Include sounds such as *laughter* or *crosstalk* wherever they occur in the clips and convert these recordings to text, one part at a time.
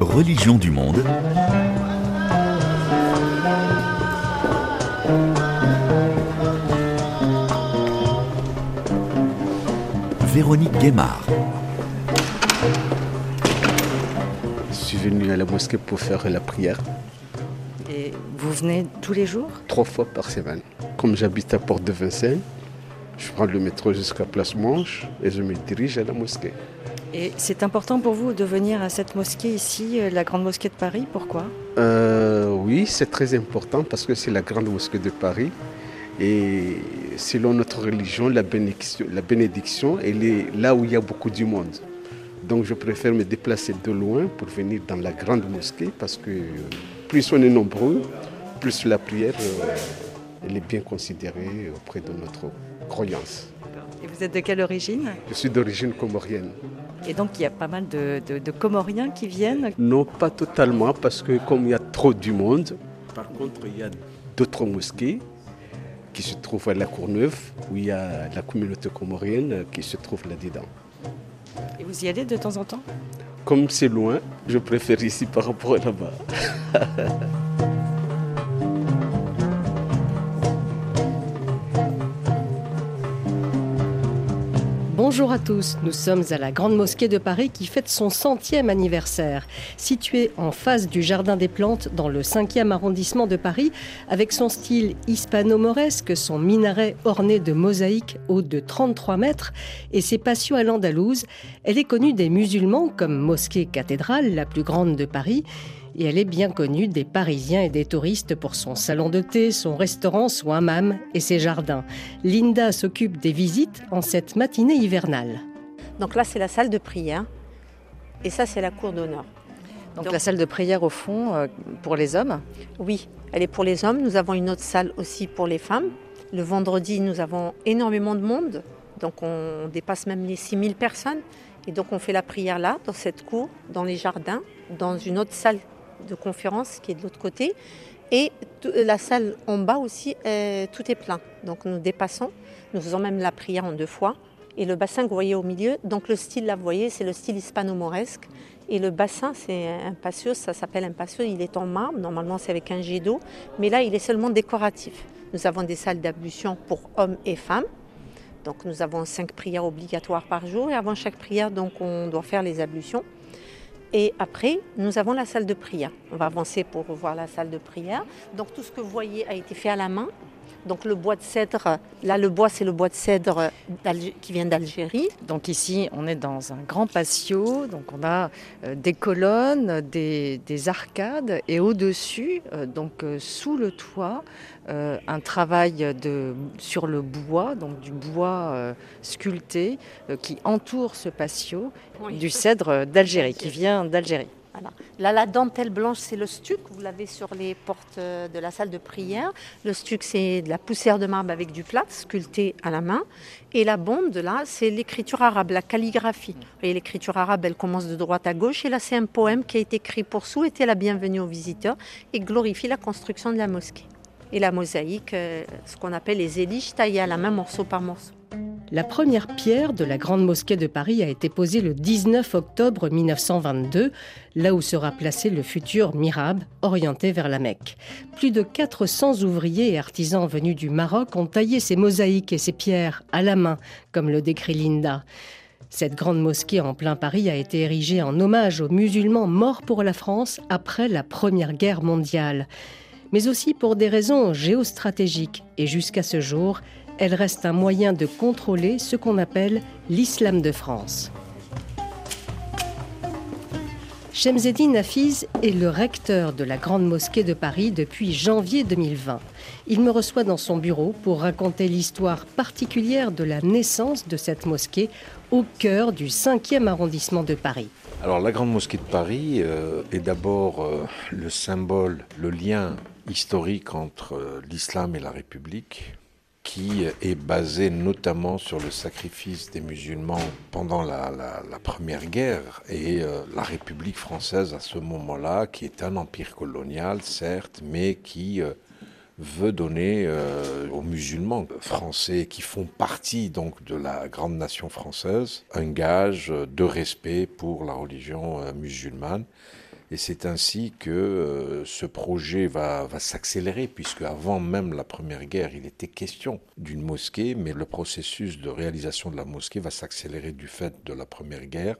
Religion du monde. Véronique Guémard. Je suis venu à la mosquée pour faire la prière Et vous venez tous les jours? Trois fois par semaine. Comme j'habite à Porte de Vincennes, je prends le métro jusqu'à Place Manche et je me dirige à la mosquée. Et c'est important pour vous de venir à cette mosquée ici, euh, la Grande Mosquée de Paris. Pourquoi? Euh, oui, c'est très important parce que c'est la grande mosquée de Paris. Et selon notre religion, la bénédiction, la bénédiction, elle est là où il y a beaucoup du monde. Donc je préfère me déplacer de loin pour venir dans la grande mosquée parce que plus on est nombreux, plus la prière euh, elle est bien considérée auprès de notre croyance. Et vous êtes de quelle origine? Je suis d'origine comorienne. Et donc il y a pas mal de, de- de Comoriens qui viennent? Non, pas totalement, parce que comme il y a trop du monde, par contre, il y a d'autres mosquées qui se trouvent à La Courneuve, où il y a la communauté comorienne qui se trouve là-dedans. Et vous y allez de temps en temps? Comme c'est loin, je préfère ici par rapport à là-bas. *laughs* Bonjour à tous, nous sommes à la Grande Mosquée de Paris qui fête son centième anniversaire. Située en face du Jardin des Plantes dans le 5e arrondissement de Paris, avec son style hispano-mauresque, son minaret orné de mosaïques haut de 33 mètres et ses patios à l'andalouse, elle est connue des musulmans comme mosquée cathédrale, la plus grande de Paris, et elle est bien connue des Parisiens et des touristes pour son salon de thé, son restaurant, son hammam et ses jardins. Linda s'occupe des visites en cette matinée hivernale. Donc là, c'est la salle de prière. Et ça, c'est la cour d'honneur. donc, Donc- la salle de prière au fond euh, pour les hommes. Oui, elle est pour les hommes. Nous avons une autre salle aussi pour les femmes. Le vendredi, nous avons énormément de monde. Donc on dépasse même les 6000 personnes. Et donc on fait la prière là, dans cette cour, dans les jardins, dans une autre salle de conférence qui est de l'autre côté. Et t- la salle en bas aussi, euh, tout est plein. Donc nous dépassons. Nous faisons même la prière en deux fois. Et le bassin que vous voyez au milieu, donc le style là, vous voyez, c'est le style hispano-mauresque. Et le bassin, c'est un patio, ça s'appelle un patio, il est en marbre, normalement c'est avec un jet d'eau, mais là il est seulement décoratif. Nous avons des salles d'ablution pour hommes et femmes. Donc nous avons cinq prières obligatoires par jour et avant chaque prière, donc on doit faire les ablutions. Et après, nous avons la salle de prière. On va avancer pour voir la salle de prière. Donc tout ce que vous voyez a été fait à la main. Donc le bois de cèdre, là le bois c'est le bois de cèdre qui vient d'Algérie. Donc ici, on est dans un grand patio, donc on a euh, des colonnes, des, des arcades, et au-dessus, euh, donc euh, sous le toit, un travail de, sur le bois, donc du bois sculpté qui entoure ce patio, du cèdre d'Algérie, qui vient d'Algérie. Là, la dentelle blanche, c'est le stuc. Vous l'avez sur les portes euh, de la salle de prière. Le stuc, c'est de la poussière de marbre avec du plâtre sculpté à la main. Et la bonde, là, c'est l'écriture arabe, la calligraphie. Voyez, l'écriture arabe, elle commence de droite à gauche. Et là, c'est un poème qui a été écrit pour souhaiter la bienvenue aux visiteurs et glorifier la construction de la mosquée. Et la mosaïque, euh, ce qu'on appelle les éliges taillées à la main, morceau par morceau. La première pierre de la Grande Mosquée de Paris a été posée le 19 octobre 1922, là où sera placé le futur Mirab, orienté vers la Mecque. Plus de 400 ouvriers et artisans venus du Maroc ont taillé ces mosaïques et ces pierres à la main, comme le décrit Linda. Cette grande mosquée en plein Paris a été érigée en hommage aux musulmans morts pour la France après la Première Guerre mondiale, mais aussi pour des raisons géostratégiques. Et jusqu'à ce jour, elle reste un moyen de contrôler ce qu'on appelle l'islam de France. Shemseddin Hafiz est le recteur de la Grande Mosquée de Paris depuis janvier 2020. Il me reçoit dans son bureau pour raconter l'histoire particulière de la naissance de cette mosquée au cœur du 5e arrondissement de Paris. Alors la Grande Mosquée de Paris euh, est d'abord euh, le symbole, le lien historique entre euh, l'islam et la République, qui est basé notamment sur le sacrifice des musulmans pendant la, Première Guerre. Et euh, la République française à ce moment-là, qui est un empire colonial, certes, mais qui euh, veut donner euh, aux musulmans français qui font partie donc de la grande nation française un gage de respect pour la religion musulmane et c'est ainsi que euh, ce projet va, va s'accélérer, puisque avant même la Première Guerre, il était question d'une mosquée, mais le processus de réalisation de la mosquée va s'accélérer du fait de la Première Guerre.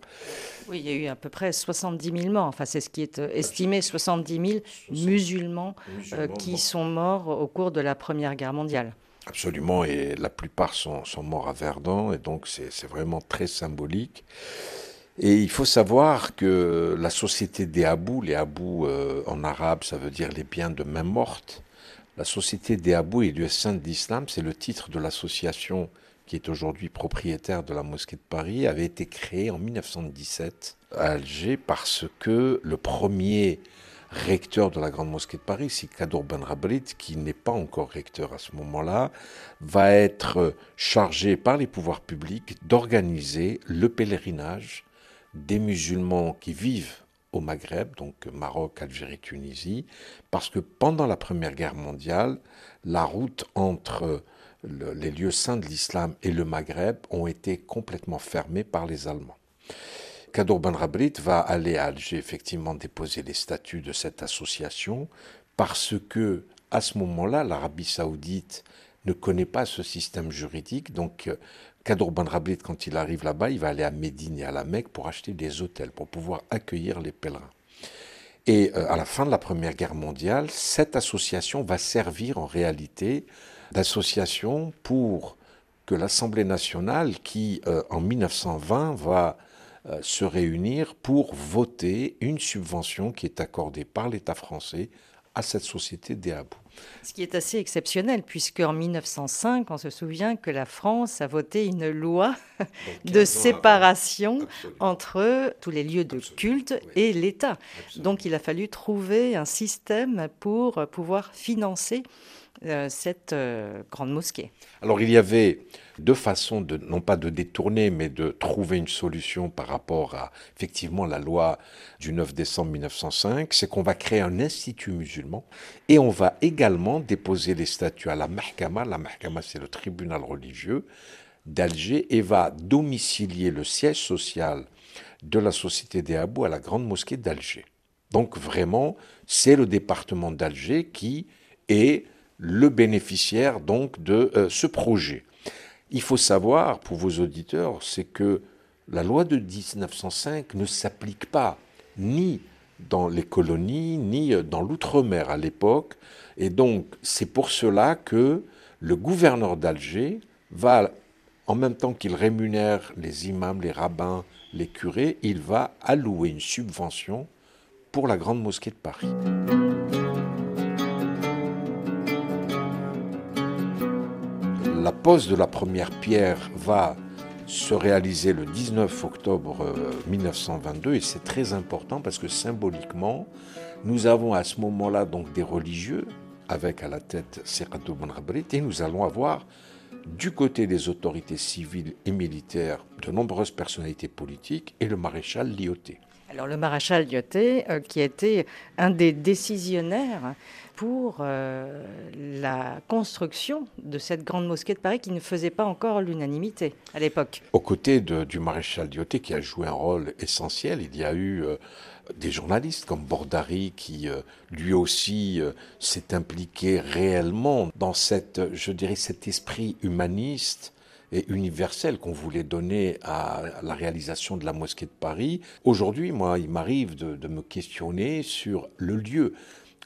Oui, il y a eu à peu près 70 000 morts, enfin c'est ce qui est euh, estimé, 70 000 musulmans, euh, qui sont morts au cours de la Première Guerre mondiale. Absolument, et la plupart sont, sont morts à Verdun, et donc c'est vraiment très symbolique. Et il faut savoir que la société des Abou, les Abou euh, en arabe, ça veut dire les biens de main morte. La société des Abou et du Saint d'Islam, c'est le titre de l'association qui est aujourd'hui propriétaire de la mosquée de Paris, avait été créée en 1917 à Alger parce que le premier recteur de la grande mosquée de Paris, c'est Kadour Ben Rabrit, qui n'est pas encore recteur à ce moment-là, va être chargé par les pouvoirs publics d'organiser le pèlerinage des musulmans qui vivent au Maghreb, donc Maroc, Algérie, Tunisie, parce que pendant la Première Guerre mondiale, la route entre les lieux saints de l'islam et le Maghreb ont été complètement fermées par les Allemands. Kadour Ben Rabrit va aller à Alger effectivement déposer les statuts de cette association parce que à ce moment-là, l'Arabie saoudite ne connaît pas ce système juridique, donc Kadour Ben Rablit, quand il arrive là-bas, il va aller à Médine et à la Mecque pour acheter des hôtels, pour pouvoir accueillir les pèlerins. Et euh, à la fin de la Première Guerre mondiale, cette association va servir en réalité d'association pour que l'Assemblée nationale, qui euh, en 1920 va euh, se réunir pour voter une subvention qui est accordée par l'État français à cette société des. Ce qui est assez exceptionnel, puisque en 1905, on se souvient que la France a voté une loi de séparation entre tous les lieux de culte et l'État. Donc il a fallu trouver un système pour pouvoir financer cette euh, grande mosquée. Alors il y avait deux façons de non pas de détourner mais de trouver une solution par rapport à effectivement la loi du 9 décembre 1905, c'est qu'on va créer un institut musulman et on va également déposer les statuts à la Mahkama, la Mahkama c'est le tribunal religieux d'Alger et va domicilier le siège social de la société des Abou à la grande mosquée d'Alger. Donc vraiment, c'est le département d'Alger qui est le bénéficiaire donc de euh, ce projet. Il faut savoir pour vos auditeurs, c'est que la loi de 1905 ne s'applique pas ni dans les colonies, ni euh, dans l'outre-mer à l'époque. Et donc, c'est pour cela que le gouverneur d'Alger va, en même temps qu'il rémunère les imams, les rabbins, les curés, il va allouer une subvention pour la grande mosquée de Paris. La pose de la première pierre va se réaliser le 19 octobre 1922 euh, et c'est très important parce que symboliquement, nous avons à ce moment-là donc des religieux avec à la tête Serrato Bonrabrit et nous allons avoir du côté des autorités civiles et militaires de nombreuses personnalités politiques et le maréchal Lyoté. Alors le maréchal Lyoté, euh, qui était un des décisionnaires pour euh, la construction de cette grande mosquée de Paris qui ne faisait pas encore l'unanimité à l'époque. Aux côtés du maréchal Lyoté qui a joué un rôle essentiel, il y a eu euh, des journalistes comme Bordari qui lui aussi s'est impliqué réellement dans cette, je dirais, cet esprit humaniste et universel qu'on voulait donner à la réalisation de la mosquée de Paris. Aujourd'hui, moi, il m'arrive de, me questionner sur le lieu.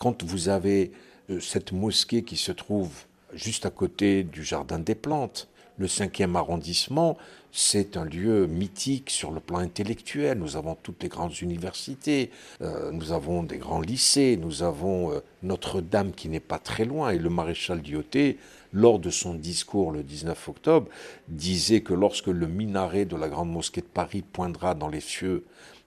Quand vous avez euh, cette mosquée qui se trouve juste à côté du Jardin des Plantes, le cinquième arrondissement, c'est un lieu mythique sur le plan intellectuel. Nous avons toutes les grandes universités, euh, nous avons des grands lycées, nous avons euh, Notre-Dame qui n'est pas très loin, et le maréchal Dioté lors de son discours le 19 octobre, disait que lorsque le minaret de la Grande Mosquée de Paris poindra dans les cieux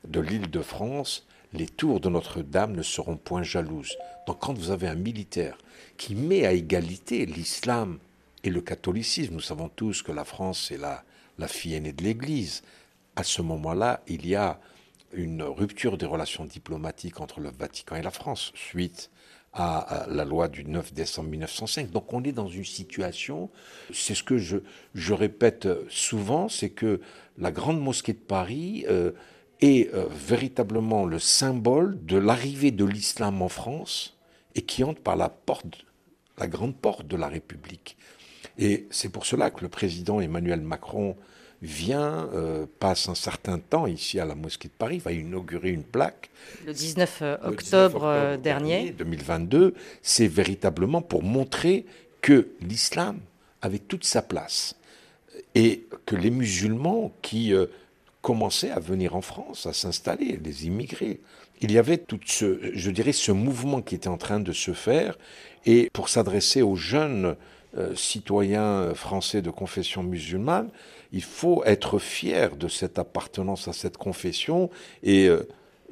de l'île de France, les tours de Notre-Dame ne seront point jalouses. Donc quand vous avez un militaire qui met à égalité l'islam et le catholicisme, nous savons tous que la France est la, la fille aînée de l'Église, à ce moment-là, il y a une rupture des relations diplomatiques entre le Vatican et la France, suite à, la loi du 9 décembre 1905. Donc on est dans une situation, c'est ce que je, répète souvent, c'est que la grande mosquée de Paris euh, est euh, véritablement le symbole de l'arrivée de l'islam en France et qui entre par la porte, la grande porte de la République. Et c'est pour cela que le président Emmanuel Macron vient, euh, passe un certain temps ici à la mosquée de Paris, va inaugurer une plaque. Le 19 euh, octobre, dernier. 2022, c'est véritablement pour montrer que l'islam avait toute sa place et que les musulmans qui commençaient à venir en France, à s'installer, les immigrés, il y avait tout ce, je dirais, ce mouvement qui était en train de se faire. Et pour s'adresser aux jeunes citoyens français de confession musulmane, il faut être fier de cette appartenance à cette confession. Et euh,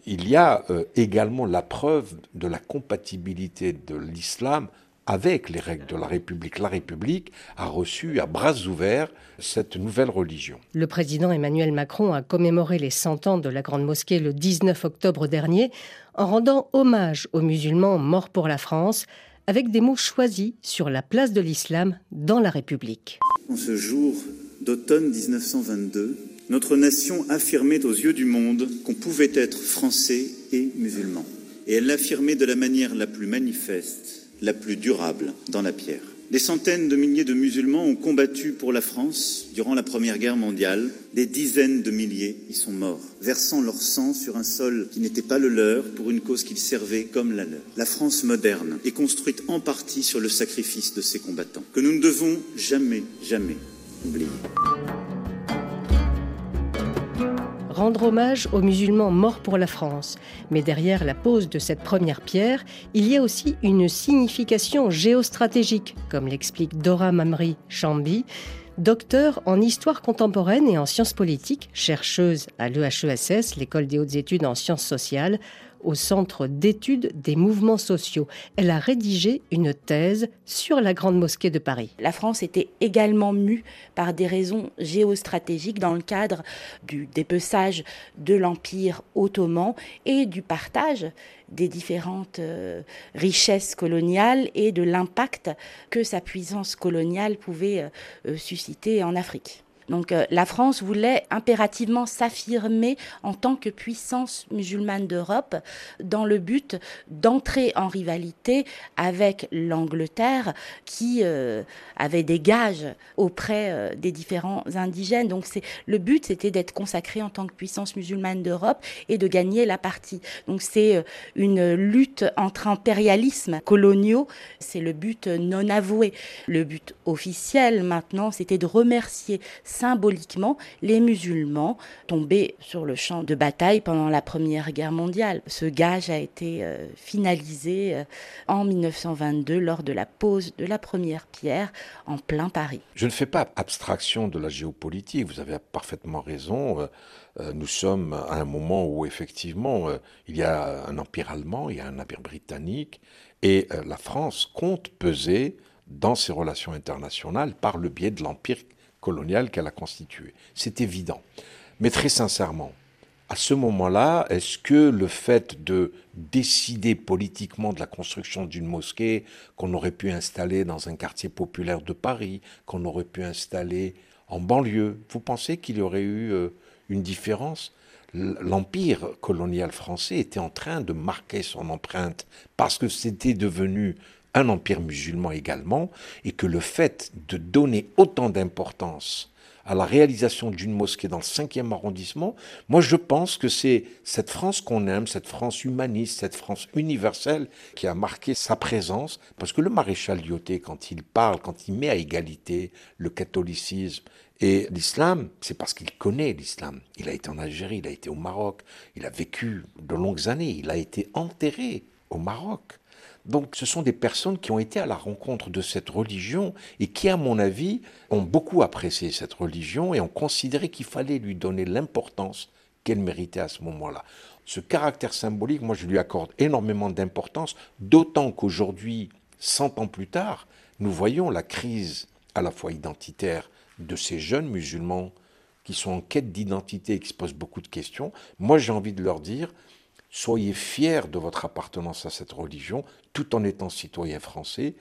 il y a euh, également la preuve de la compatibilité de l'islam avec les règles de la République. La République a reçu à bras ouverts cette nouvelle religion. Le président Emmanuel Macron a commémoré les 100 ans de la Grande Mosquée le 19 octobre dernier en rendant hommage aux musulmans morts pour la France avec des mots choisis sur la place de l'islam dans la République. En ce jour d'automne 1922, notre nation affirmait aux yeux du monde qu'on pouvait être français et musulman. Et elle l'affirmait de la manière la plus manifeste, la plus durable dans la pierre. Des centaines de milliers de musulmans ont combattu pour la France durant la Première Guerre mondiale. Des dizaines de milliers y sont morts, versant leur sang sur un sol qui n'était pas le leur pour une cause qu'ils servaient comme la leur. La France moderne est construite en partie sur le sacrifice de ces combattants, que nous ne devons jamais, jamais Rendre hommage aux musulmans morts pour la France. Mais derrière la pose de cette première pierre, il y a aussi une signification géostratégique, comme l'explique Dora Mamri Chambi, docteur en histoire contemporaine et en sciences politiques, chercheuse à l'EHESS, l'école des hautes études en sciences sociales, au Centre d'études des mouvements sociaux. Elle a rédigé une thèse sur la Grande Mosquée de Paris. La France était également mue par des raisons géostratégiques dans le cadre du dépeçage de l'Empire ottoman et du partage des différentes euh, richesses coloniales et de l'impact que sa puissance coloniale pouvait euh, susciter en Afrique. Donc euh, la France voulait impérativement s'affirmer en tant que puissance musulmane d'Europe dans le but d'entrer en rivalité avec l'Angleterre qui euh, avait des gages auprès euh, des différents indigènes. Donc c'est le but c'était d'être consacré en tant que puissance musulmane d'Europe et de gagner la partie. Donc c'est une lutte entre impérialismes coloniaux, c'est le but non avoué. Le but officiel maintenant, c'était de remercier symboliquement les musulmans tombés sur le champ de bataille pendant la Première Guerre mondiale. Ce gage a été euh, finalisé euh, en 1922 lors de la pose de la première pierre en plein Paris. Je ne fais pas abstraction de la géopolitique, vous avez parfaitement raison. Euh, nous sommes à un moment où effectivement il y a un empire allemand, il y a un empire britannique, et la France compte peser dans ses relations internationales par le biais de l'empire coloniale qu'elle a constituée. C'est évident. Mais très sincèrement, à ce moment-là, est-ce que le fait de décider politiquement de la construction d'une mosquée qu'on aurait pu installer dans un quartier populaire de Paris, qu'on aurait pu installer en banlieue, vous pensez qu'il y aurait eu euh, une différence? L'empire colonial français était en train de marquer son empreinte parce que c'était devenu un empire musulman également, et que le fait de donner autant d'importance à la réalisation d'une mosquée dans le 5e arrondissement, moi je pense que c'est cette France qu'on aime, cette France humaniste, cette France universelle qui a marqué sa présence, parce que le maréchal Lyoté, quand il parle, quand il met à égalité le catholicisme et l'islam, c'est parce qu'il connaît l'islam. Il a été en Algérie, il a été au Maroc, il a vécu de longues années, il a été enterré au Maroc. Donc ce sont des personnes qui ont été à la rencontre de cette religion et qui, à mon avis, ont beaucoup apprécié cette religion et ont considéré qu'il fallait lui donner l'importance qu'elle méritait à ce moment-là. Ce caractère symbolique, moi je lui accorde énormément d'importance, d'autant qu'aujourd'hui, 100 ans plus tard, nous voyons la crise à la fois identitaire de ces jeunes musulmans qui sont en quête d'identité et qui se posent beaucoup de questions. Moi j'ai envie de leur dire, soyez fiers de votre appartenance à cette religion, tout en étant citoyen français.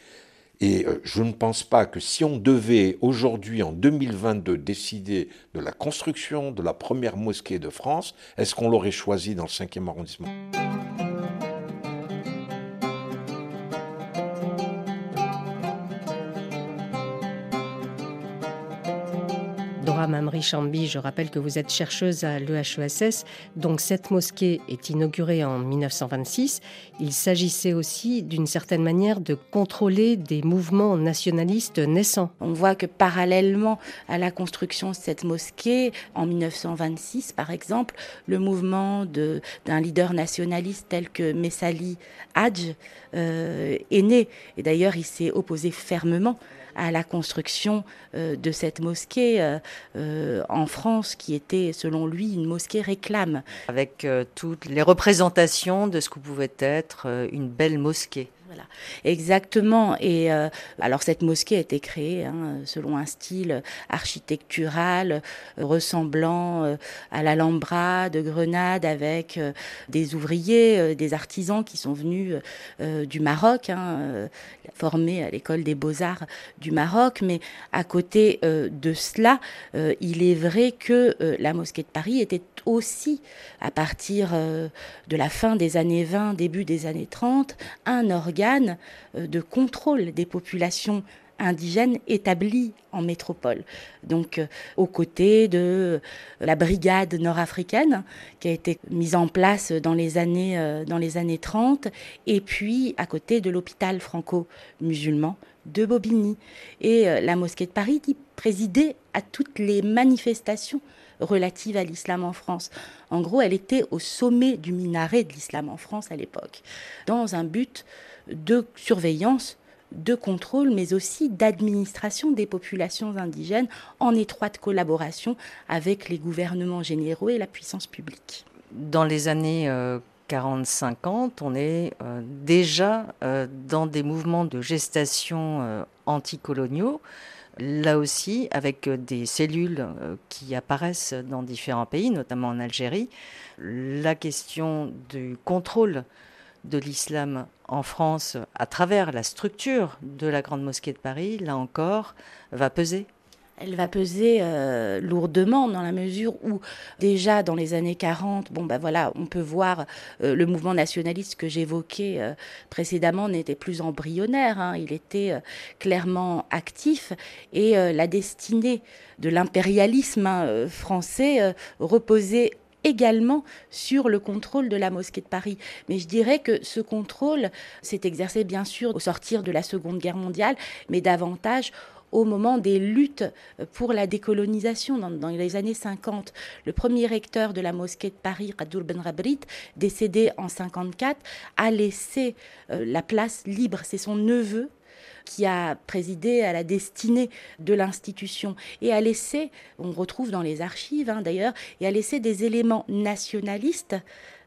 Et euh, je ne pense pas que si on devait aujourd'hui, en 2022, décider de la construction de la première mosquée de France, est-ce qu'on l'aurait choisi dans le 5e arrondissement? Mamri Chambi, je rappelle que vous êtes chercheuse à l'EHESS. Donc cette mosquée est inaugurée en 1926. Il s'agissait aussi d'une certaine manière de contrôler des mouvements nationalistes naissants. On voit que parallèlement à la construction de cette mosquée, en 1926 par exemple, le mouvement d'un leader nationaliste tel que Messali Hadj euh, est né. Et d'ailleurs, il s'est opposé fermement à la construction euh, de cette mosquée euh, euh, en France, qui était, selon lui, une mosquée réclame. Avec toutes les représentations de ce que pouvait être une belle mosquée. Exactement. Et euh, alors cette mosquée a été créée hein, selon un style architectural euh, ressemblant euh, à l'Alhambra de Grenade, avec des ouvriers, des artisans qui sont venus du Maroc, hein, formés à l'école des beaux-arts du Maroc. Mais à côté de cela, il est vrai que la mosquée de Paris était aussi, à partir de la fin des années 20, début des années 30, un organe euh, de contrôle des populations indigènes établies en métropole. Donc, euh, aux côtés de la brigade nord-africaine qui a été mise en place dans les années, euh, dans les années 30, et puis à côté de l'hôpital franco-musulman de Bobigny. Et la mosquée de Paris qui présidait à toutes les manifestations relatives à l'islam en France. En gros, elle était au sommet du minaret de l'islam en France à l'époque, dans un but de surveillance, de contrôle, mais aussi d'administration des populations indigènes en étroite collaboration avec les gouvernements généraux et la puissance publique. Dans les années 40-50, euh, on est euh, déjà euh, dans des mouvements de gestation anticoloniaux, là aussi avec des cellules qui apparaissent dans différents pays, notamment en Algérie. La question du contrôle de l'islam en France à travers la structure de la Grande Mosquée de Paris, là encore, va peser elle va peser euh, lourdement dans la mesure où déjà dans les années 40, bon ben voilà, on peut voir euh, le mouvement nationaliste que j'évoquais euh, précédemment n'était plus embryonnaire, hein. il était clairement actif et la destinée de l'impérialisme hein, français reposait également sur le contrôle de la mosquée de Paris. Mais je dirais que ce contrôle s'est exercé bien sûr au sortir de la Seconde Guerre mondiale, mais davantage au moment des luttes pour la décolonisation dans, les années 50. Le premier recteur de la mosquée de Paris, Radoul Ben Rabrit, décédé en 54, a laissé euh, la place libre. C'est son neveu qui a présidé à la destinée de l'institution. Et a laissé, on retrouve dans les archives hein, d'ailleurs, et a laissé des éléments nationalistes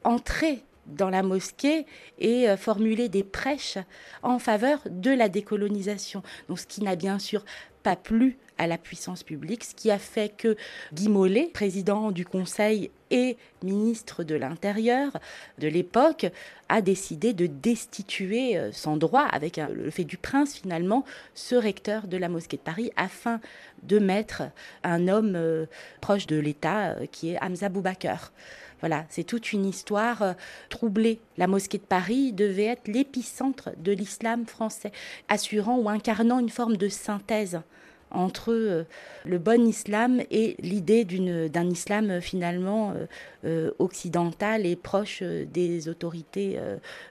entrer dans la mosquée et euh, formuler des prêches en faveur de la décolonisation. Donc ce qui n'a bien sûr pas plu à la puissance publique, ce qui a fait que Guy Mollet, président du Conseil et ministre de l'Intérieur de l'époque, a décidé de destituer euh, sans droit, avec le fait du prince finalement, ce recteur de la mosquée de Paris afin de mettre un homme euh, proche de l'État qui est Hamza Boubaker. Voilà, c'est toute une histoire euh, troublée. La mosquée de Paris devait être l'épicentre de l'islam français, assurant ou incarnant une forme de synthèse entre euh, le bon islam et l'idée d'un islam euh, finalement occidental et proche des autorités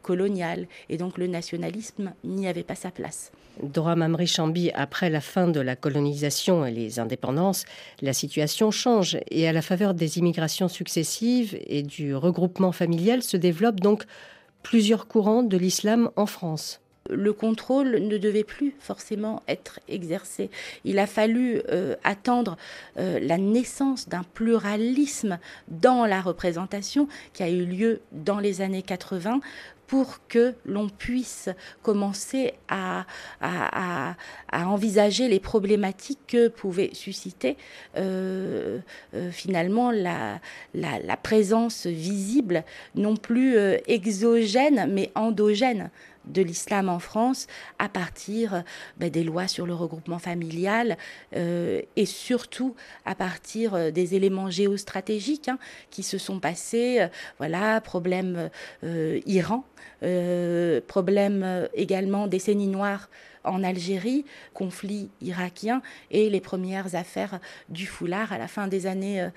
coloniales. Et donc le nationalisme n'y avait pas sa place. Dora Mamri Chambi, après la fin de la colonisation et les indépendances, la situation change et à la faveur des immigrations successives et du regroupement familial se développent donc plusieurs courants de l'islam en France. Le contrôle ne devait plus forcément être exercé. Il a fallu euh, attendre euh, la naissance d'un pluralisme dans la représentation qui a eu lieu dans les années 80 pour que l'on puisse commencer à, envisager les problématiques que pouvait susciter euh, finalement la, présence visible, non plus exogène, mais endogène de l'islam en France à partir ben, des lois sur le regroupement familial euh, et surtout à partir euh, des éléments géostratégiques hein, qui se sont passés. Euh, voilà, problème Iran, problème également décennie noire en Algérie, conflit irakien et les premières affaires du foulard à la fin des années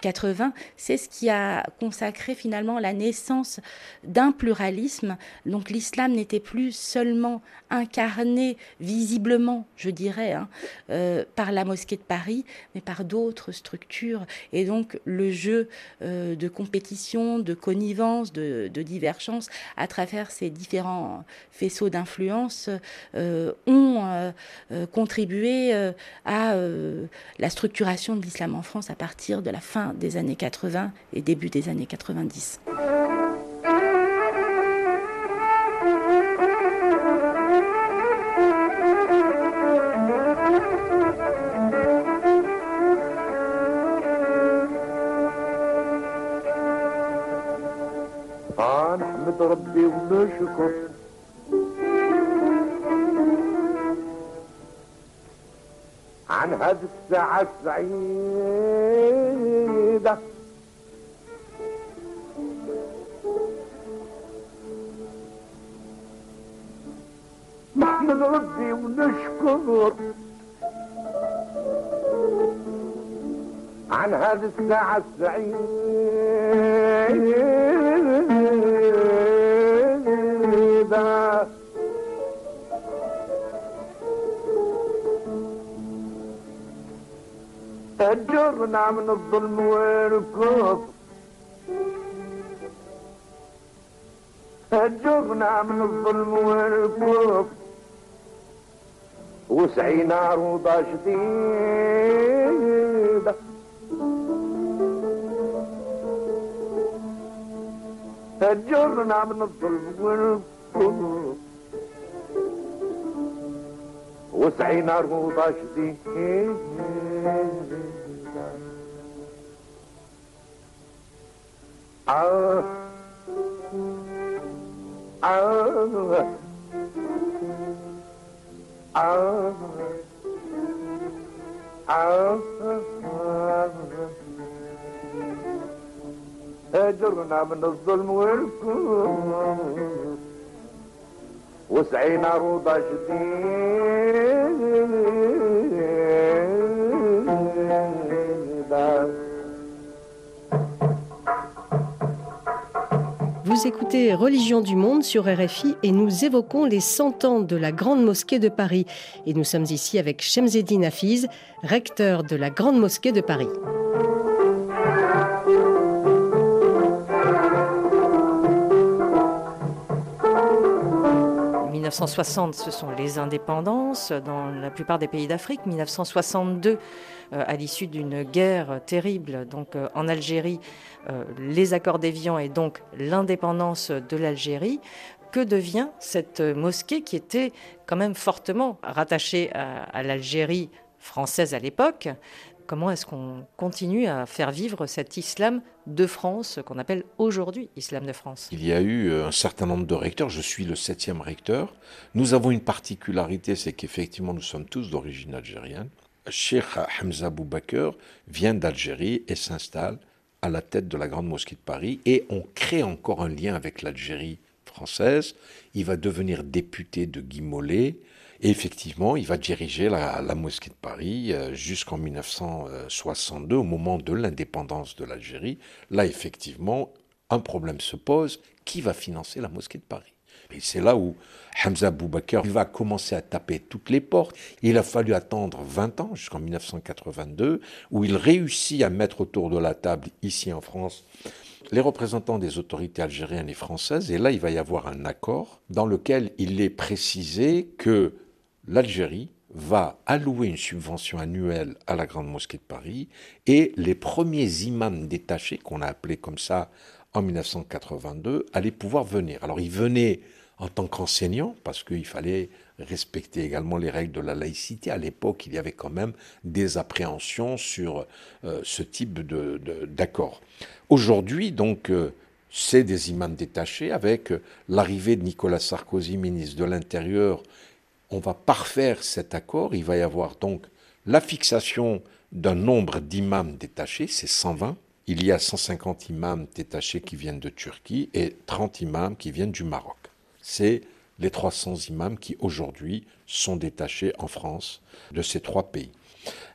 80. Euh, C'est ce qui a consacré finalement la naissance d'un pluralisme. Donc l'islam n'était plus seulement incarné visiblement, je dirais, hein, euh, par la mosquée de Paris, mais par d'autres structures. Et donc le jeu euh, de compétition, de connivence, de, divergence à travers ces différents faisceaux d'influence euh, contribué euh, à la structuration de l'islam en France à partir de la fin des années 80 et début des années 90. عن هذه الساعة السعيدة. نحمد ربي ونشكر. عن هذه الساعة السعيدة. أجرنا من الظلم والكفر أجرنا من الظلم والكفر وسعينا روضة شديدة أجرنا من الظلم والكفر وسعينا روضة شديدة آه آه آه آه من الظلم والكفر. وسعينا روضة جديدة Vous écoutez Religion du Monde sur RFI et nous évoquons les 100 ans de la Grande Mosquée de Paris. Et nous sommes ici avec Shemzeddin Hafiz, recteur de la Grande Mosquée de Paris. En 1960, ce sont les indépendances dans la plupart des pays d'Afrique. 1962, euh, à l'issue d'une guerre terrible donc euh, en Algérie, euh, les accords d'Évian et donc l'indépendance de l'Algérie. Que devient cette mosquée qui était quand même fortement rattachée à, l'Algérie française à l'époque? Comment est-ce qu'on continue à faire vivre cet islam de France qu'on appelle aujourd'hui islam de France? Il y a eu un certain nombre de recteurs, je suis le septième recteur. Nous avons une particularité, c'est qu'effectivement nous sommes tous d'origine algérienne. Cheikh Hamza Boubaker vient d'Algérie et s'installe à la tête de la Grande Mosquée de Paris et on crée encore un lien avec l'Algérie française. Il va devenir député de Guy Mollet et effectivement, il va diriger la, Mosquée de Paris euh, jusqu'en 1962, au moment de l'indépendance de l'Algérie. Là, effectivement, un problème se pose. Qui va financer la Mosquée de Paris? Et c'est là où Hamza Boubacar va commencer à taper toutes les portes. Il a fallu attendre 20 ans, jusqu'en 1982, où il réussit à mettre autour de la table, ici en France, les représentants des autorités algériennes et françaises. Et là, il va y avoir un accord dans lequel il est précisé que l'Algérie va allouer une subvention annuelle à la Grande Mosquée de Paris et les premiers imams détachés, qu'on a appelés comme ça en 1982, allaient pouvoir venir. Alors ils venaient en tant qu'enseignants, parce qu'il fallait respecter également les règles de la laïcité. À l'époque, il y avait quand même des appréhensions sur euh, ce type d'accord. Aujourd'hui, donc, euh, c'est des imams détachés avec l'arrivée de Nicolas Sarkozy, ministre de l'Intérieur, on va parfaire cet accord. Il va y avoir donc la fixation d'un nombre d'imams détachés, c'est 120. Il y a 150 imams détachés qui viennent de Turquie et 30 imams qui viennent du Maroc. C'est les 300 imams qui aujourd'hui sont détachés en France de ces trois pays.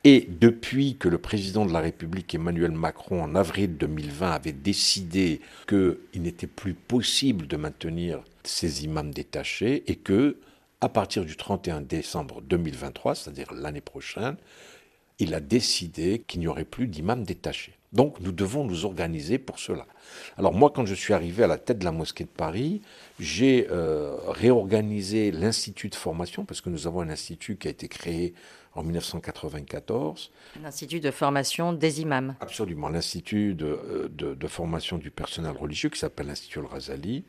Et depuis que le président de la République Emmanuel Macron en avril 2020 avait décidé qu'il n'était plus possible de maintenir ces imams détachés et que à partir du 31 décembre 2023, c'est-à-dire l'année prochaine, il a décidé qu'il n'y aurait plus d'imams détachés. Donc nous devons nous organiser pour cela. Alors moi, quand je suis arrivé à la tête de la mosquée de Paris, j'ai euh, réorganisé l'institut de formation, parce que nous avons un institut qui a été créé en 1994. L'Institut de formation des imams. Absolument, l'Institut de, euh, de, de, formation du personnel religieux qui s'appelle l'Institut Al-Razali.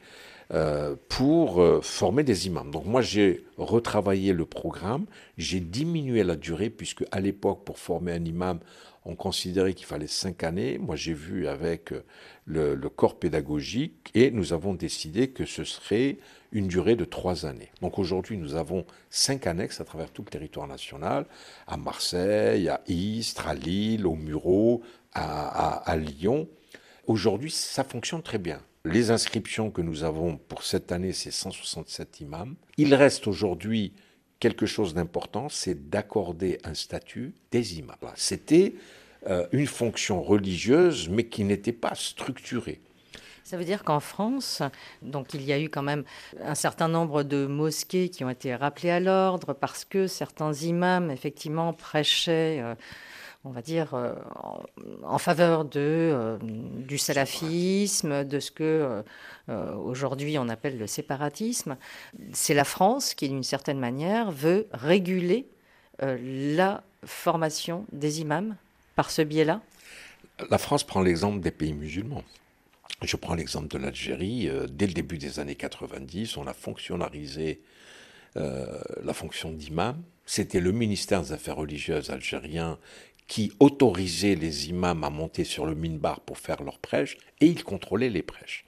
Euh, pour euh, former des imams. Donc moi j'ai retravaillé le programme, j'ai diminué la durée puisque à l'époque pour former un imam on considérait qu'il fallait cinq années. Moi j'ai vu avec euh, le, corps pédagogique et nous avons décidé que ce serait une durée de trois années. Donc aujourd'hui nous avons cinq annexes à travers tout le territoire national, à Marseille, à Istres, à Lille, au Murau, à, à, à Lyon. Aujourd'hui ça fonctionne très bien. Les inscriptions que nous avons pour cette année, c'est 167 imams. Il reste aujourd'hui quelque chose d'important, c'est d'accorder un statut des imams. C'était euh, une fonction religieuse, mais qui n'était pas structurée. Ça veut dire qu'en France, donc il y a eu quand même un certain nombre de mosquées qui ont été rappelées à l'ordre parce que certains imams effectivement prêchaient. Euh, on va dire, euh, en, faveur de, euh, du salafisme, de ce que euh, aujourd'hui on appelle le séparatisme. C'est la France qui, d'une certaine manière, veut réguler la formation des imams par ce biais-là La France prend l'exemple des pays musulmans. Je prends l'exemple de l'Algérie. dès le début des années 90, on a fonctionnalisé la fonction d'imam. C'était le ministère des Affaires religieuses algérien qui autorisait les imams à monter sur le minbar pour faire leurs prêches, et ils contrôlaient les prêches.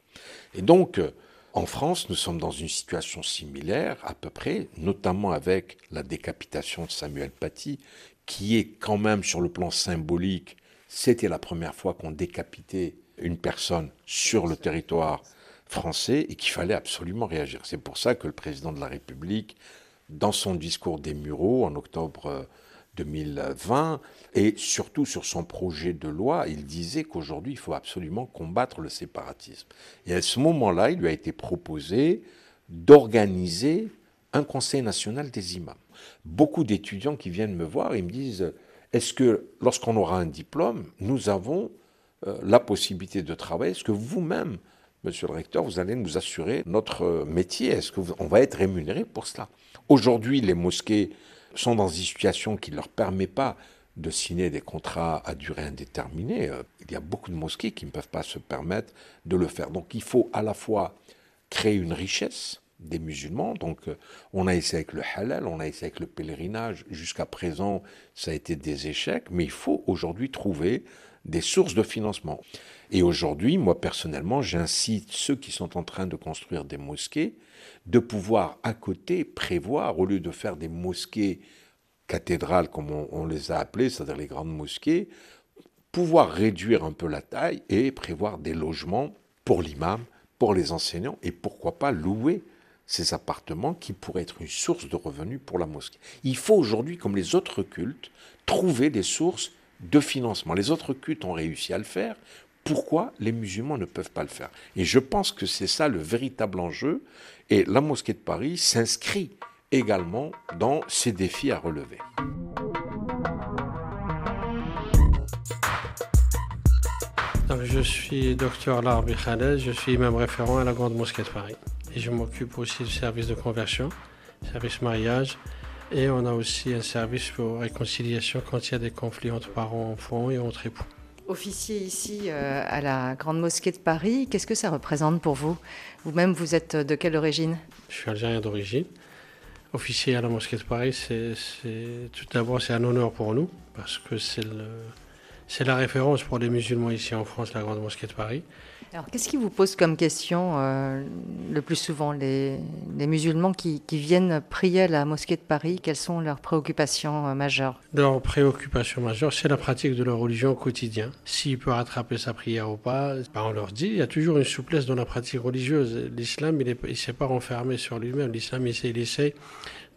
Et donc, euh, en France, nous sommes dans une situation similaire, à peu près, notamment avec la décapitation de Samuel Paty, qui est quand même sur le plan symbolique, c'était la première fois qu'on décapitait une personne sur le territoire français et qu'il fallait absolument réagir. C'est pour ça que le président de la République, dans son discours des Mureaux en octobre 2020, et surtout sur son projet de loi, il disait qu'aujourd'hui, il faut absolument combattre le séparatisme. Et à ce moment-là, il lui a été proposé d'organiser un conseil national des imams. Beaucoup d'étudiants qui viennent me voir, ils me disent, est-ce que lorsqu'on aura un diplôme, nous avons euh, la possibilité de travailler? Est-ce que vous-même, monsieur le recteur, vous allez nous assurer notre métier? Est-ce qu'on va être rémunéré pour cela? Aujourd'hui, les mosquées sont dans une situation qui ne leur permet pas de signer des contrats à durée indéterminée. Euh, il y a beaucoup de mosquées qui ne peuvent pas se permettre de le faire. Donc il faut à la fois créer une richesse des musulmans. Donc euh, on a essayé avec le halal, on a essayé avec le pèlerinage. Jusqu'à présent, ça a été des échecs, mais il faut aujourd'hui trouver des sources de financement. Et aujourd'hui, moi personnellement, j'incite ceux qui sont en train de construire des mosquées de pouvoir à côté prévoir, au lieu de faire des mosquées cathédrales comme on, les a appelées, c'est-à-dire les grandes mosquées, pouvoir réduire un peu la taille et prévoir des logements pour l'imam, pour les enseignants et pourquoi pas louer ces appartements qui pourraient être une source de revenus pour la mosquée. Il faut aujourd'hui, comme les autres cultes, trouver des sources de financement. Les autres cultes ont réussi à le faire. Pourquoi les musulmans ne peuvent pas le faire Et je pense que c'est ça le véritable enjeu. Et la mosquée de Paris s'inscrit également dans ces défis à relever. je suis docteur Larbi Khaled, je suis imam référent à la Grande Mosquée de Paris. Et je m'occupe aussi du service de conversion, service mariage. Et on a aussi un service pour réconciliation quand il y a des conflits entre parents, enfants et entre époux. Officier ici euh, à la Grande Mosquée de Paris, qu'est-ce que ça représente pour vous? Vous-même, vous êtes de quelle origine? Je suis algérien d'origine. Officier à la Mosquée de Paris, c'est tout d'abord c'est un honneur pour nous parce que c'est c'est la référence pour les musulmans ici en France, la Grande Mosquée de Paris. Alors, qu'est-ce qui vous pose comme question euh, le plus souvent les, musulmans qui, viennent prier à la Mosquée de Paris? Quelles sont leurs préoccupations euh, majeures? Leurs préoccupations majeures, c'est la pratique de leur religion au quotidien. S'il peut rattraper sa prière ou pas, ben, on leur dit il y a toujours une souplesse dans la pratique religieuse. L'islam, il ne s'est pas renfermé sur lui-même. L'islam, il, il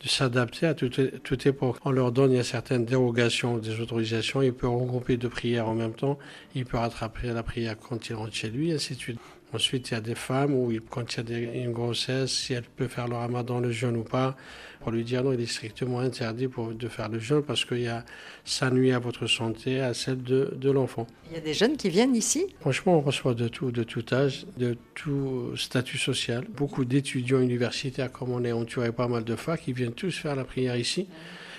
de s'adapter à toute, toute, époque. On leur donne, a certaines dérogations, des autorisations. Il peut regrouper deux prières en même temps. Il peut rattraper la prière quand il rentre chez lui, ainsi de suite. Ensuite, il y a des femmes où, quand il y a une grossesse, si elle peut faire le ramadan, le jeûne ou pas, pour lui dire non, il est strictement interdit pour, de faire le jeûne parce que y a, ça nuit à votre santé, à celle de, de l'enfant. Il y a des jeunes qui viennent ici? Franchement, on reçoit de tout, de tout âge, de tout statut social. Beaucoup d'étudiants universitaires, comme on est entouré pas mal de facs, qui viennent tous faire la prière ici.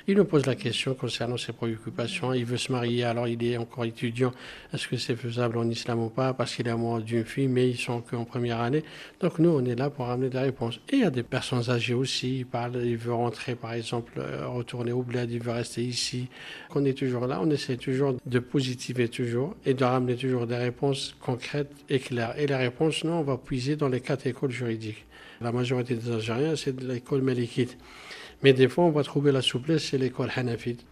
Il nous pose la question concernant ses préoccupations. Il veut se marier, alors il est encore étudiant. Est-ce que c'est faisable en islam ou pas? Parce qu'il est amoureux d'une fille, mais ils sont qu'en première année. Donc nous, on est là pour ramener des réponses. Et il y a des personnes âgées aussi. Il parle, il veut rentrer, par exemple, euh, retourner au bled, il veut rester ici. On est toujours là, on essaie toujours de positiver toujours et de ramener toujours des réponses concrètes et claires. Et les réponses, nous, on va puiser dans les quatre écoles juridiques. La majorité des Algériens, c'est de l'école malikite. Mais des fois, on va trouver la souplesse chez l'école hanafite.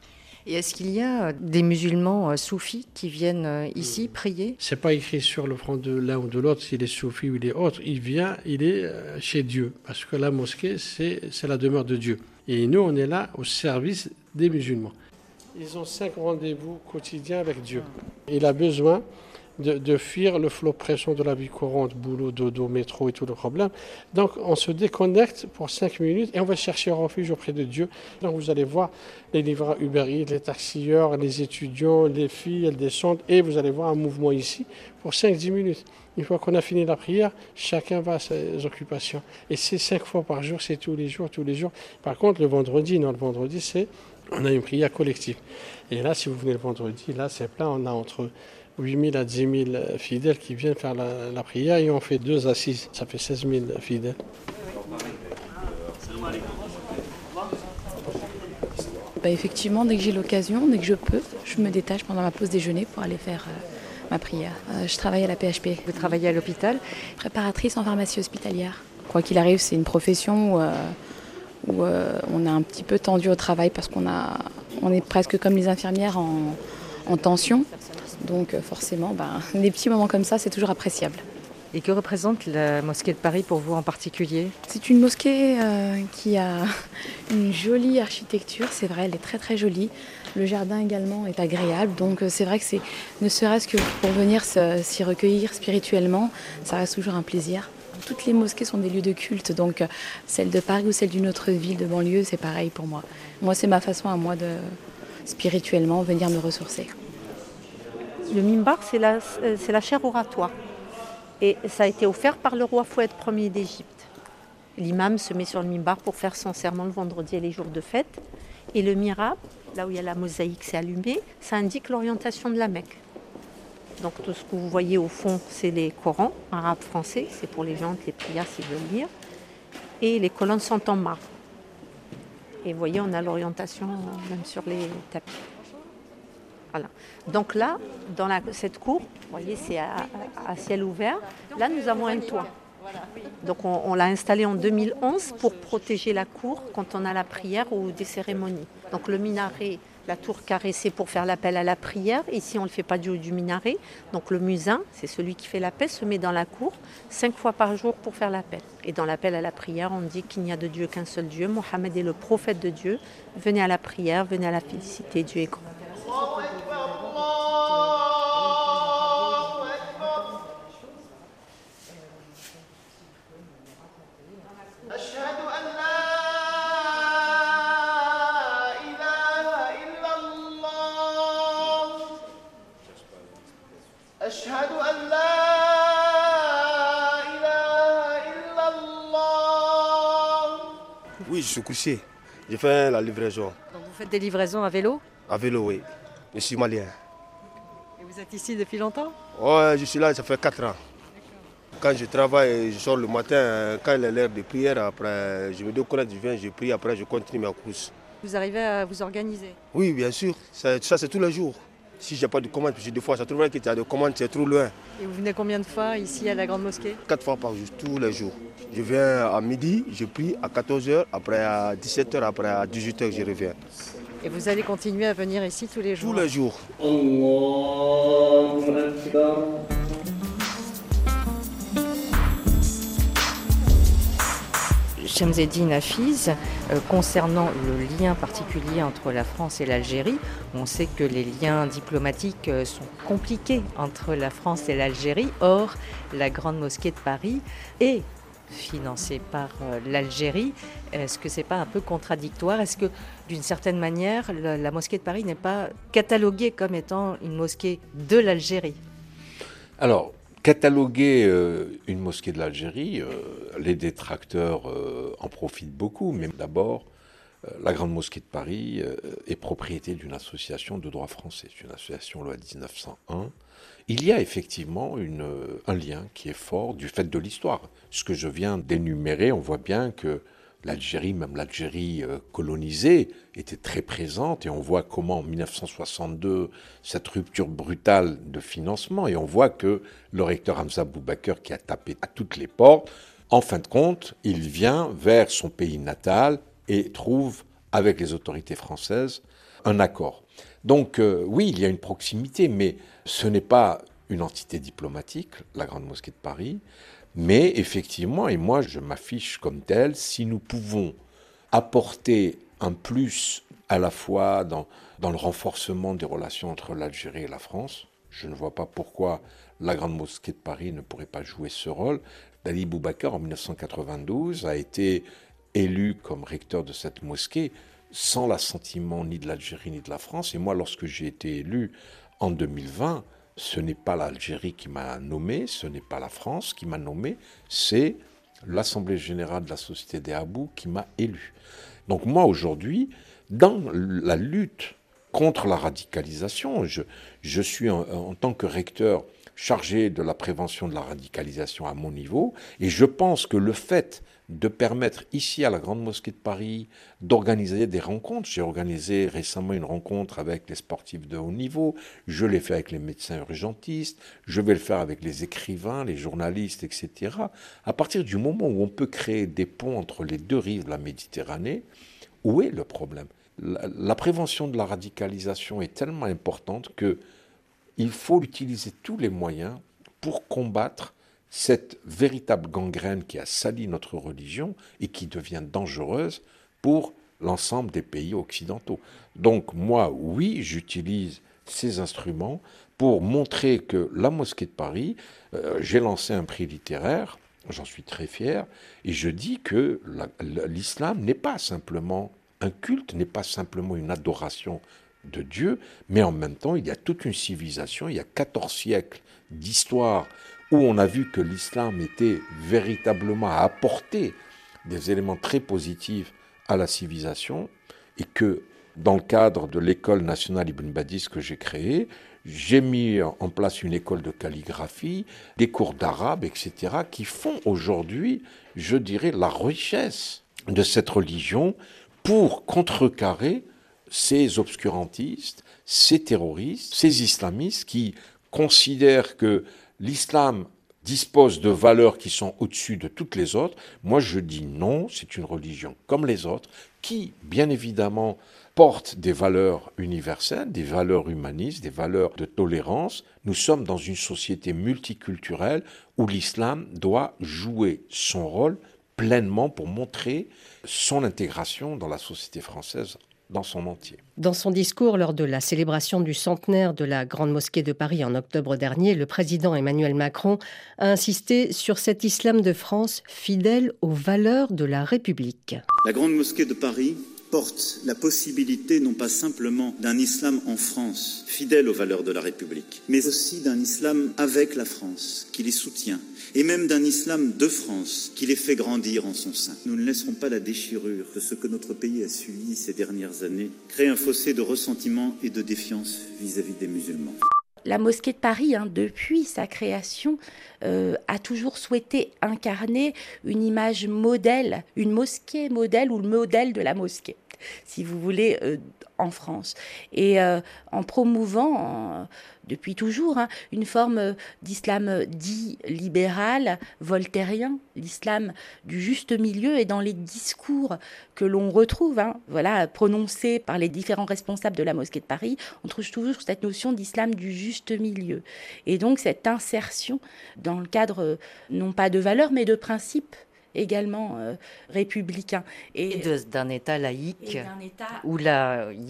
Et est-ce qu'il y a des musulmans euh, soufis qui viennent euh, ici prier? C'est pas écrit sur le front de l'un ou de l'autre s'il est soufi ou il est autre. Il vient, il est euh, chez Dieu. Parce que la mosquée, c'est la demeure de Dieu. Et nous, on est là au service des musulmans. Ils ont cinq rendez-vous quotidiens avec Dieu. Il a besoin de, fuir le flot pression de la vie courante, boulot, dodo, métro et tout le problème. Donc on se déconnecte pour cinq minutes et on va chercher un refuge auprès de Dieu. Donc vous allez voir les livreurs Uber Eats, les taxieurs, les étudiants, les filles, elles descendent et vous allez voir un mouvement ici pour 5-10 minutes. Une fois qu'on a fini la prière, chacun va à ses occupations. Et c'est cinq fois par jour, c'est tous les jours, tous les jours. Par contre, le vendredi, non, le vendredi, c'est on a une prière collective. Et là, si vous venez le vendredi, là, c'est plein, on a entre 8 000 à 10 000 fidèles qui viennent faire la, prière et on fait deux assises. Ça fait 16 000 fidèles. Bah, effectivement, dès que j'ai l'occasion, dès que je peux, je me détache pendant ma pause déjeuner pour aller faire euh, ma prière. Euh, je travaille à la PHP. Vous travaillez à l'hôpital? Préparatrice en pharmacie hospitalière. Quoi qu'il arrive, c'est une profession où, euh, où on a un petit peu tendu au travail parce qu'on a, on est presque comme les infirmières en, en tension. Donc euh, forcément, ben, *laughs* des petits moments comme ça, c'est toujours appréciable. Et que représente la mosquée de Paris pour vous en particulier? C'est une mosquée euh, qui a *laughs* une jolie architecture, c'est vrai, elle est très très jolie. Le jardin également est agréable, donc euh, c'est vrai que c'est, ne serait-ce que pour venir s'y recueillir spirituellement, ça reste toujours un plaisir. Toutes les mosquées sont des lieux de culte, donc celle de Paris ou celle d'une autre ville de banlieue, c'est pareil pour moi. Moi, c'est ma façon à moi de spirituellement venir me ressourcer. Le mimbar, c'est la, euh, la chaire oratoire. Et ça a été offert par le roi Fouad Ier d'Égypte. L'imam se met sur le mimbar pour faire son serment le vendredi et les jours de fête. Et le mirab, là où il y a la mosaïque, c'est allumé, ça indique l'orientation de la Mecque. Donc tout ce que vous voyez au fond, c'est les Corans, arabes, français, c'est pour les gens, les prières s'ils veulent lire. Et les colonnes sont en marbre. Et vous voyez, on a l'orientation même sur les tapis. Donc là, dans cette cour, vous voyez, c'est à, ciel ouvert. Là, nous avons un toit. Donc on, l'a installé en 2011 pour protéger la cour quand on a la prière ou des cérémonies. Donc le minaret, la tour carrée, c'est pour faire l'appel à la prière. Ici, on ne le fait pas du haut du minaret. Donc le musin, c'est celui qui fait l'appel, se met dans la cour cinq fois par jour pour faire l'appel. Et dans l'appel à la prière, on dit qu'il n'y a de Dieu qu'un seul Dieu. Mohammed est le prophète de Dieu. Venez à la prière, venez à la félicité. Dieu est grand. Oui, je suis couché. J'ai fait la livraison. Donc vous faites des livraisons à vélo? À vélo, oui. Je suis malien. Et vous êtes ici depuis longtemps? Ouais, je suis là, ça fait 4 ans. Quand je travaille, je sors le matin, quand il est l'heure de prière, après, je me déconnecte, je viens, je prie, après je continue ma course. Vous arrivez à vous organiser? Oui, bien sûr. Ça, ça, c'est tous les jours. Si j'ai pas de commande, puis des fois, ça trouve que tu as de commandes, c'est trop loin. Et vous venez combien de fois ici à la Grande Mosquée? Quatre fois par jour, tous les jours. Je viens à midi, je prie à 14h, après à 17h, après à 18h, je reviens. Et vous allez continuer à venir ici tous les jours Tous les jours. Chemzeddine Hafiz, euh, concernant le lien particulier entre la France et l'Algérie, on sait que les liens diplomatiques euh, sont compliqués entre la France et l'Algérie. Or, la Grande Mosquée de Paris est financée par euh, l'Algérie. Est-ce que c'est pas un peu contradictoire? Est-ce que, d'une certaine manière, la, Mosquée de Paris n'est pas cataloguée comme étant une mosquée de l'Algérie? Alors, cataloguer euh, une mosquée de l'Algérie, euh, les détracteurs en profitent beaucoup, mais d'abord, la Grande Mosquée de Paris est propriété d'une association de droit français, c'est une association loi 1901. Il y a effectivement un lien qui est fort du fait de l'histoire. Ce que je viens d'énumérer, on voit bien que l'Algérie, même l'Algérie euh, colonisée, était très présente et on voit comment en 1962, cette rupture brutale de financement, et on voit que le recteur Hamza Boubaker, qui a tapé à toutes les portes, en fin de compte, il vient vers son pays natal et trouve, avec les autorités françaises, un accord. Donc euh, oui, il y a une proximité, mais ce n'est pas une entité diplomatique, la Grande Mosquée de Paris, mais effectivement, et moi je m'affiche comme tel, si nous pouvons apporter un plus à la fois dans, le renforcement des relations entre l'Algérie et la France, je ne vois pas pourquoi la Grande Mosquée de Paris ne pourrait pas jouer ce rôle. Dali Boubacar, en 1992, a été élu comme recteur de cette mosquée sans l'assentiment ni de l'Algérie ni de la France. Et moi, lorsque j'ai été élu en 2020, ce n'est pas l'Algérie qui m'a nommé, ce n'est pas la France qui m'a nommé, c'est l'Assemblée générale de la Société des Habous qui m'a élu. Donc moi, aujourd'hui, dans la lutte contre la radicalisation, je, suis en tant que recteur chargé de la prévention de la radicalisation à mon niveau, et je pense que le fait de permettre ici à la Grande Mosquée de Paris d'organiser des rencontres. J'ai organisé récemment une rencontre avec les sportifs de haut niveau, je l'ai fait avec les médecins urgentistes, je vais le faire avec les écrivains, les journalistes, etc. À partir du moment où on peut créer des ponts entre les deux rives de la Méditerranée, où est le problème? La, prévention de la radicalisation est tellement importante que il faut utiliser tous les moyens pour combattre cette véritable gangrène qui a sali notre religion et qui devient dangereuse pour l'ensemble des pays occidentaux. Donc moi, oui, j'utilise ces instruments pour montrer que la mosquée de Paris, euh, j'ai lancé un prix littéraire, j'en suis très fier, et je dis que l'islam n'est pas simplement un culte, n'est pas simplement une adoration de Dieu, mais en même temps, il y a toute une civilisation, il y a 14 siècles d'histoire où on a vu que l'islam était véritablement à apporter des éléments très positifs à la civilisation et que dans le cadre de l'école nationale Ibn Badis que j'ai créée, j'ai mis en place une école de calligraphie, des cours d'arabe, etc., qui font aujourd'hui, je dirais, la richesse de cette religion pour contrecarrer ces obscurantistes, ces terroristes, ces islamistes qui considèrent que l'islam dispose de valeurs qui sont au-dessus de toutes les autres. Moi, je dis non, c'est une religion comme les autres, qui, bien évidemment, porte des valeurs universelles, des valeurs humanistes, des valeurs de tolérance. Nous sommes dans une société multiculturelle où l'islam doit jouer son rôle pleinement pour montrer son intégration dans la société française dans son entier. Dans son discours lors de la célébration du centenaire de la Grande Mosquée de Paris en octobre dernier, le président Emmanuel Macron a insisté sur cet islam de France fidèle aux valeurs de la République. La Grande Mosquée de Paris porte la possibilité non pas simplement d'un islam en France, fidèle aux valeurs de la République, mais aussi d'un islam avec la France, qui les soutient, et même d'un islam de France, qui les fait grandir en son sein. Nous ne laisserons pas la déchirure de ce que notre pays a subi ces dernières années créer un fossé de ressentiment et de défiance vis-à-vis des musulmans la mosquée de Paris, hein, depuis sa création, euh, a toujours souhaité incarner une image modèle, une mosquée modèle ou le modèle de la mosquée si vous voulez, euh, en France. Et euh, en promouvant, depuis toujours, hein, une forme d'islam dit libéral, voltairien, l'islam du juste milieu, et dans les discours que l'on retrouve, hein, voilà, prononcés par les différents responsables de la mosquée de Paris, on trouve toujours cette notion d'islam du juste milieu. Et donc cette insertion dans le cadre, non pas de valeurs, mais de principes également euh, républicain. Et, d'un État laïque où il y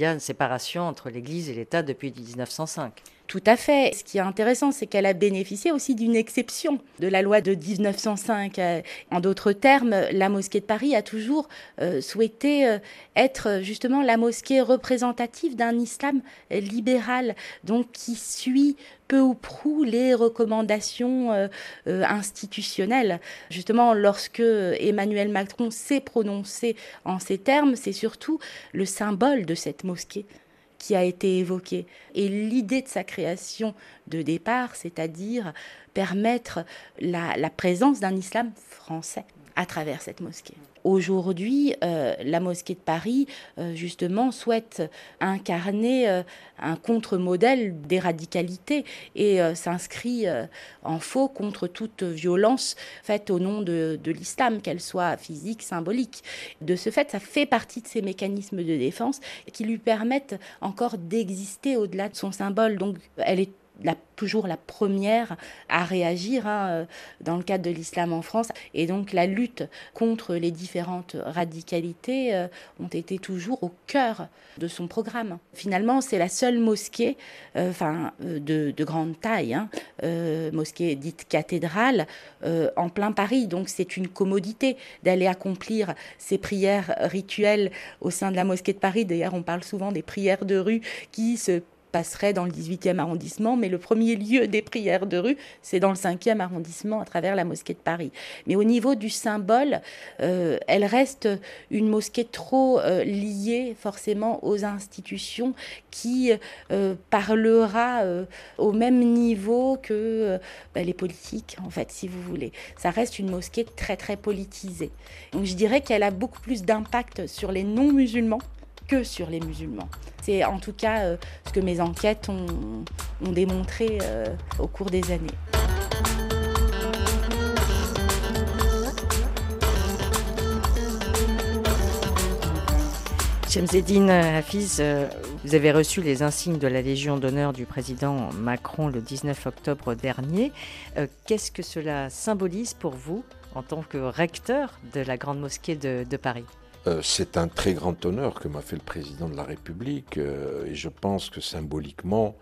a une séparation entre l'Église et l'État depuis 1905. Tout à fait. Ce qui est intéressant, c'est qu'elle a bénéficié aussi d'une exception de la loi de 1905. Euh, en d'autres termes, la mosquée de Paris a toujours euh, souhaité être justement la mosquée représentative d'un islam libéral, donc qui suit peu ou prou les recommandations euh, euh, institutionnelles. Justement, lorsque Emmanuel Macron s'est prononcé en ces termes, c'est surtout le symbole de cette mosquée qui a été évoqué. Et l'idée de sa création de départ, c'est-à-dire permettre la présence d'un islam français à travers cette mosquée. Aujourd'hui, euh, la mosquée de Paris, euh, justement, souhaite incarner euh, un contre-modèle des radicalités et s'inscrit en faux contre toute violence faite au nom de, l'islam, qu'elle soit physique, symbolique. De ce fait, ça fait partie de ces mécanismes de défense qui lui permettent encore d'exister au-delà de son symbole. Donc, elle est la, toujours la première à réagir hein, euh, dans le cadre de l'islam en France. Et donc la lutte contre les différentes radicalités euh, ont été toujours au cœur de son programme. Finalement, c'est la seule mosquée euh, de, grande taille, hein, mosquée dite cathédrale, en plein Paris. Donc c'est une commodité d'aller accomplir ces prières rituelles au sein de la mosquée de Paris. D'ailleurs, on parle souvent des prières de rue qui se passerait dans le 18e arrondissement, mais le premier lieu des prières de rue, c'est dans le 5e arrondissement à travers la mosquée de Paris. Mais au niveau du symbole, euh, elle reste une mosquée trop euh, liée forcément aux institutions qui euh, parlera au même niveau que bah, les politiques, en fait, si vous voulez. Ça reste une mosquée très très politisée. Donc je dirais qu'elle a beaucoup plus d'impact sur les non-musulmans que sur les musulmans. C'est en tout cas euh, ce que mes enquêtes ont, démontré euh, au cours des années. Chemseddine Hafiz, euh, vous avez reçu les insignes de la Légion d'honneur du président Macron le 19 octobre dernier. Qu'est-ce que cela symbolise pour vous en tant que recteur de la Grande Mosquée de Paris? C'est un très grand honneur que m'a fait le président de la République euh, et je pense que symboliquement,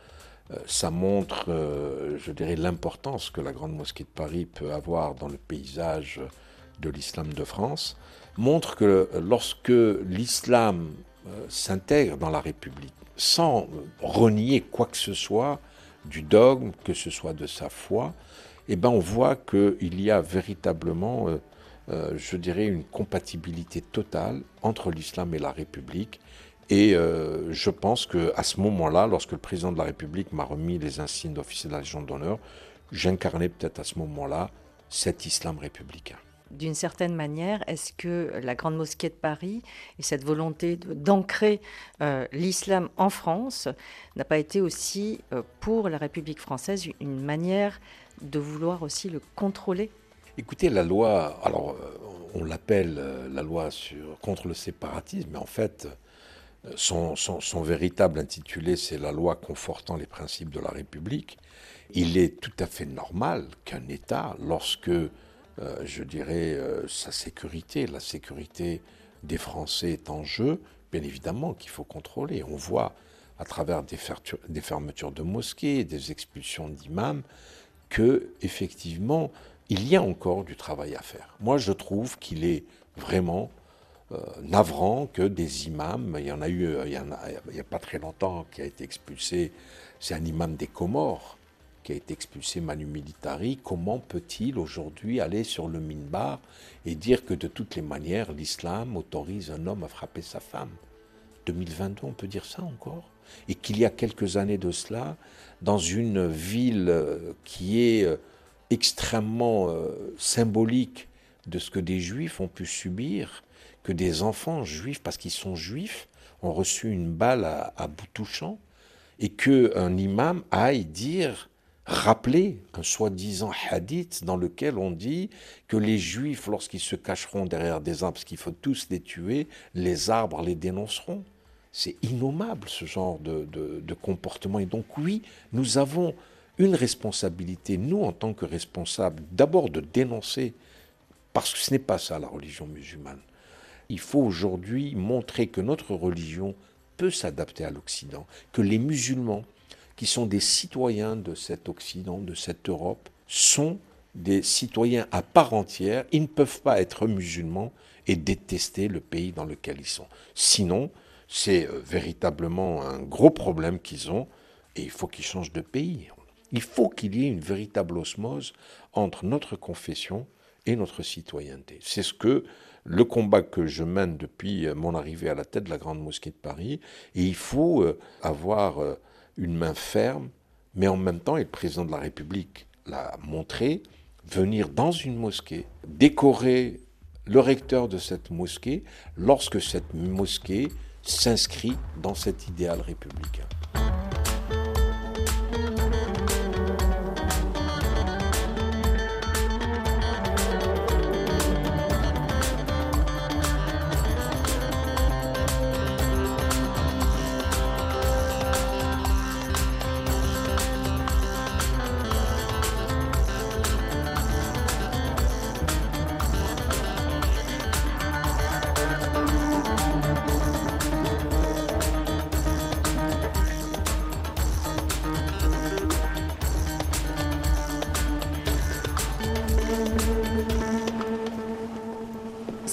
euh, ça montre, je dirais, l'importance que la Grande Mosquée de Paris peut avoir dans le paysage de l'islam de France, montre que lorsque l'islam s'intègre dans la République, sans renier quoi que ce soit du dogme, que ce soit de sa foi, eh ben on voit qu'il y a véritablement euh, je dirais, une compatibilité totale entre l'islam et la République. Et euh, je pense qu'à ce moment-là, lorsque le président de la République m'a remis les insignes d'officier de la Légion d'honneur, j'incarnais peut-être à ce moment-là cet islam républicain. D'une certaine manière, est-ce que la Grande Mosquée de Paris et cette volonté d'ancrer euh, l'islam en France n'a pas été aussi, pour la République française, une manière de vouloir aussi le contrôler? Écoutez, la loi, alors euh, on l'appelle euh, la loi contre le séparatisme, mais en fait, euh, son, son, véritable intitulé, c'est la loi confortant les principes de la République. Il est tout à fait normal qu'un État, lorsque, je dirais, sa sécurité, la sécurité des Français est en jeu, bien évidemment qu'il faut contrôler. On voit à travers des, fermetures de mosquées, des expulsions d'imams, que effectivement il y a encore du travail à faire. Moi, je trouve qu'il est vraiment euh, navrant que des imams, il y en a eu, euh, il n'y a, pas très longtemps, qui a été expulsé, c'est un imam des Comores, qui a été expulsé manu militari, comment peut-il aujourd'hui aller sur le minbar et dire que de toutes les manières, l'islam autorise un homme à frapper sa femme? 2022, on peut dire ça encore? Et qu'il y a quelques années de cela, dans une ville euh, qui est extrêmement euh, symbolique de ce que des juifs ont pu subir, que des enfants juifs, parce qu'ils sont juifs, ont reçu une balle à, bout touchant, et qu'un imam aille dire rappeler un soi-disant hadith dans lequel on dit que les juifs, lorsqu'ils se cacheront derrière des arbres, parce qu'il faut tous les tuer, les arbres les dénonceront. C'est innommable ce genre de, de, comportement. Et donc oui, nous avons une responsabilité, nous en tant que responsables, d'abord de dénoncer, parce que ce n'est pas ça la religion musulmane. Il faut aujourd'hui montrer que notre religion peut s'adapter à l'Occident, que les musulmans qui sont des citoyens de cet Occident, de cette Europe, sont des citoyens à part entière. Ils ne peuvent pas être musulmans et détester le pays dans lequel ils sont. Sinon, c'est euh, véritablement un gros problème qu'ils ont et il faut qu'ils changent de pays. Il faut qu'il y ait une véritable osmose entre notre confession et notre citoyenneté. C'est ce que le combat que je mène depuis euh, mon arrivée à la tête de la Grande Mosquée de Paris. Et il faut euh, avoir une main ferme, mais en même temps, et le président de la République l'a montré, venir dans une mosquée, décorer le recteur de cette mosquée lorsque cette mosquée s'inscrit dans cet idéal républicain.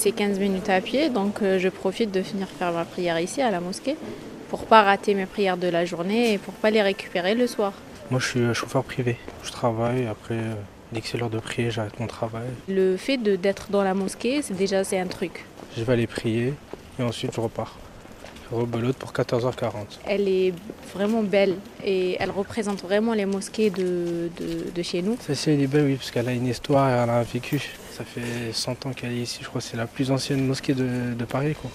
C'est 15 minutes à pied, donc euh, je profite de venir faire ma prière ici à la mosquée pour pas rater mes prières de la journée et pour pas les récupérer le soir. Moi je suis euh, chauffeur privé, je travaille, après euh, dès que c'est l'heure de prier j'arrête mon travail. Le fait d'être dans la mosquée, c'est déjà c'est un truc. Je vais aller prier et ensuite je repars. Rebelote pour 14h40. Elle est vraiment belle et elle représente vraiment les mosquées de, de, chez nous. Celle-ci elle est belle oui parce qu'elle a une histoire et elle a un vécu. Ça fait 100 ans qu'elle est ici, je crois que c'est la plus ancienne mosquée de, de Paris. Quoi.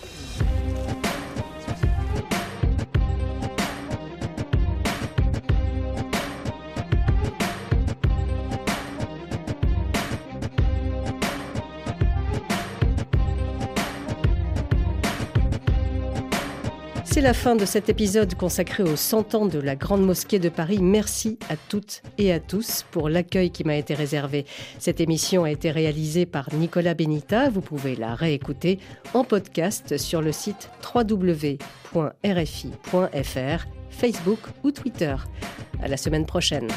C'est la fin de cet épisode consacré aux 100 ans de la Grande Mosquée de Paris. Merci à toutes et à tous pour l'accueil qui m'a été réservé. Cette émission a été réalisée par Nicolas Benita. Vous pouvez la réécouter en podcast sur le site www.rfi.fr, Facebook ou Twitter. À la semaine prochaine.